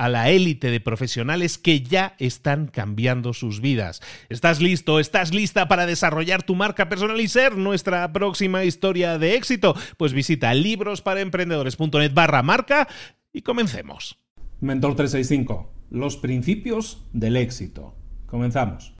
a la élite de profesionales que ya están cambiando sus vidas. ¿Estás listo? ¿Estás lista para desarrollar tu marca personal y ser nuestra próxima historia de éxito? Pues visita librosparaemprendedores.net barra marca y comencemos. Mentor 365, los principios del éxito. Comenzamos.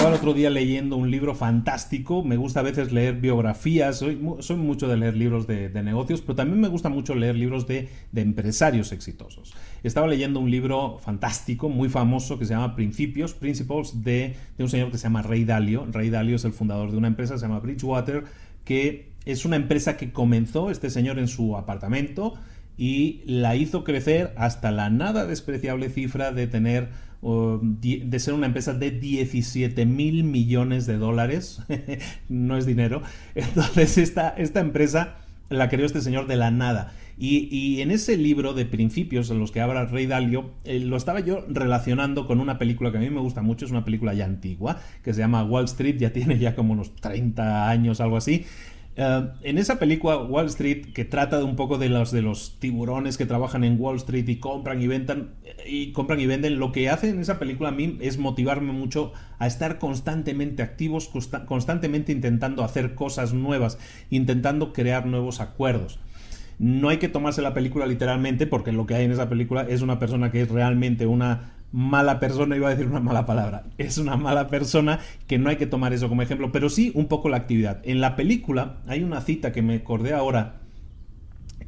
Estaba el otro día leyendo un libro fantástico. Me gusta a veces leer biografías. Soy, mucho de leer libros de, negocios, pero también me gusta mucho leer libros de, empresarios exitosos. Estaba leyendo un libro fantástico, muy famoso, que se llama Principios, Principles, de, de un señor que se llama Ray Dalio. Ray Dalio es el fundador de una empresa que se llama Bridgewater, que es una empresa que comenzó este señor en su apartamento y la hizo crecer hasta la nada despreciable cifra de tener de ser una empresa de 17 mil millones de dólares, no es dinero. Entonces esta, esta empresa la creó este señor de la nada. Y, en ese libro de principios en los que habla Rey Dalio, eh, lo estaba yo relacionando con una película que a mí me gusta mucho, es una película ya antigua, que se llama Wall Street, ya tiene ya como unos 30 años, algo así. Eh, en esa película Wall Street, que trata de un poco de los, de los tiburones que trabajan en Wall Street y compran y venden, y compran y venden, lo que hace en esa película a mí es motivarme mucho a estar constantemente activos, constantemente intentando hacer cosas nuevas, intentando crear nuevos acuerdos. No hay que tomarse la película literalmente porque lo que hay en esa película es una persona que es realmente una mala persona, iba a decir una mala palabra, es una mala persona que no hay que tomar eso como ejemplo, pero sí un poco la actividad. En la película hay una cita que me acordé ahora,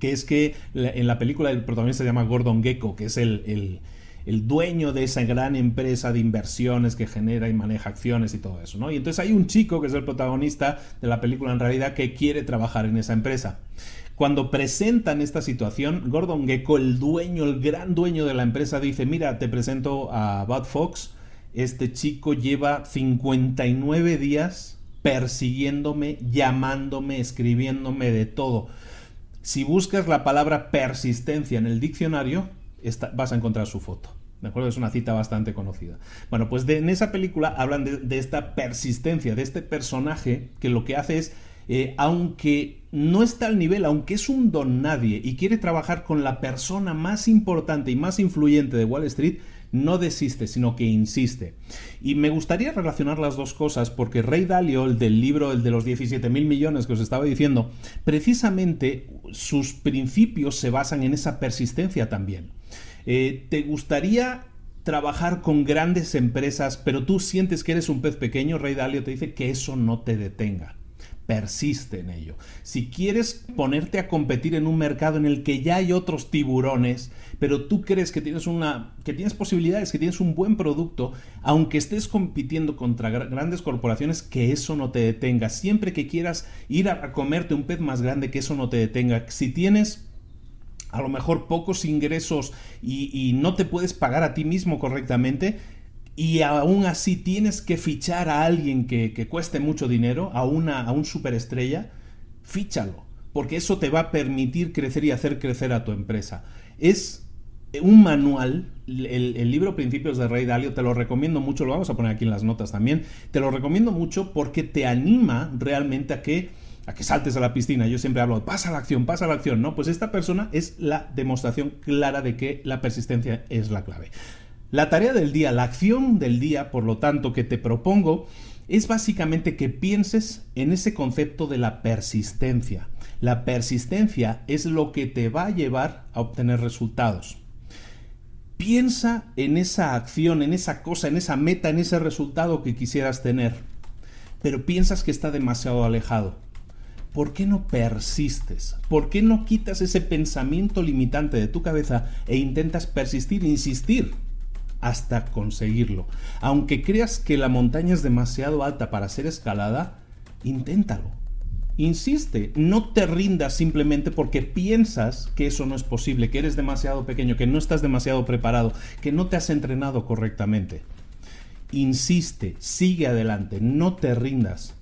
que es que en la película el protagonista se llama Gordon Gecko, que es el, el, dueño de esa gran empresa de inversiones que genera y maneja acciones y todo eso, ¿no? Y entonces hay un chico que es el protagonista de la película en realidad que quiere trabajar en esa empresa. Cuando presentan esta situación, Gordon Gecko, el dueño, el gran dueño de la empresa, dice, mira, te presento a Bud Fox, este chico lleva 59 días persiguiéndome, llamándome, escribiéndome de todo. Si buscas la palabra persistencia en el diccionario, vas a encontrar su foto. ¿De acuerdo? Es una cita bastante conocida. Bueno, pues en esa película hablan de, esta persistencia, de este personaje que lo que hace es eh, aunque no está al nivel, aunque es un don nadie y quiere trabajar con la persona más importante y más influyente de Wall Street, no desiste, sino que insiste. Y me gustaría relacionar las dos cosas porque Rey Dalio, el del libro, el de los 17 mil millones que os estaba diciendo, precisamente sus principios se basan en esa persistencia también. Eh, ¿Te gustaría trabajar con grandes empresas, pero tú sientes que eres un pez pequeño? Rey Dalio te dice que eso no te detenga persiste en ello. Si quieres ponerte a competir en un mercado en el que ya hay otros tiburones, pero tú crees que tienes una que tienes posibilidades, que tienes un buen producto, aunque estés compitiendo contra grandes corporaciones, que eso no te detenga. Siempre que quieras ir a comerte un pez más grande, que eso no te detenga. Si tienes a lo mejor pocos ingresos y, no te puedes pagar a ti mismo correctamente, y aún así tienes que fichar a alguien que, cueste mucho dinero, a, una, a un superestrella, fíchalo, porque eso te va a permitir crecer y hacer crecer a tu empresa. Es un manual, el, libro Principios de Rey Dalio, te lo recomiendo mucho, lo vamos a poner aquí en las notas también, te lo recomiendo mucho porque te anima realmente a que a que saltes a la piscina. Yo siempre hablo, pasa la acción, pasa la acción, ¿no? Pues esta persona es la demostración clara de que la persistencia es la clave. La tarea del día, la acción del día, por lo tanto, que te propongo, es básicamente que pienses en ese concepto de la persistencia. La persistencia es lo que te va a llevar a obtener resultados. Piensa en esa acción, en esa cosa, en esa meta, en ese resultado que quisieras tener, pero piensas que está demasiado alejado. ¿Por qué no persistes? ¿Por qué no quitas ese pensamiento limitante de tu cabeza e intentas persistir, insistir hasta conseguirlo? Aunque creas que la montaña es demasiado alta para ser escalada, inténtalo. Insiste, no te rindas simplemente porque piensas que eso no es posible, que eres demasiado pequeño, que no estás demasiado preparado, que no te has entrenado correctamente. Insiste, sigue adelante, no te rindas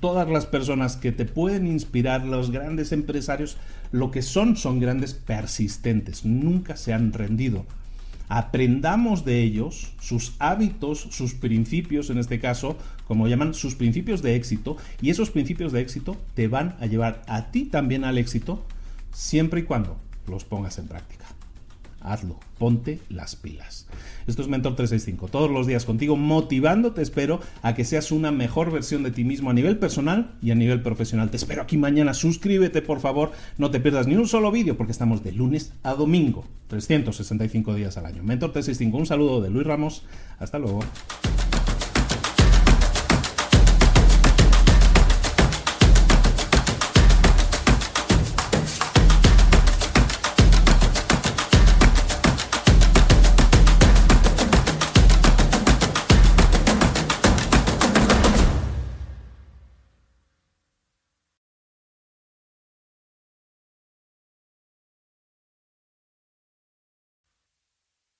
todas las personas que te pueden inspirar, los grandes empresarios, lo que son son grandes persistentes, nunca se han rendido. Aprendamos de ellos, sus hábitos, sus principios, en este caso, como llaman, sus principios de éxito, y esos principios de éxito te van a llevar a ti también al éxito, siempre y cuando los pongas en práctica hazlo, ponte las pilas. Esto es Mentor 365, todos los días contigo, motivándote, espero, a que seas una mejor versión de ti mismo a nivel personal y a nivel profesional. Te espero aquí mañana, suscríbete por favor, no te pierdas ni un solo vídeo porque estamos de lunes a domingo, 365 días al año. Mentor 365, un saludo de Luis Ramos, hasta luego.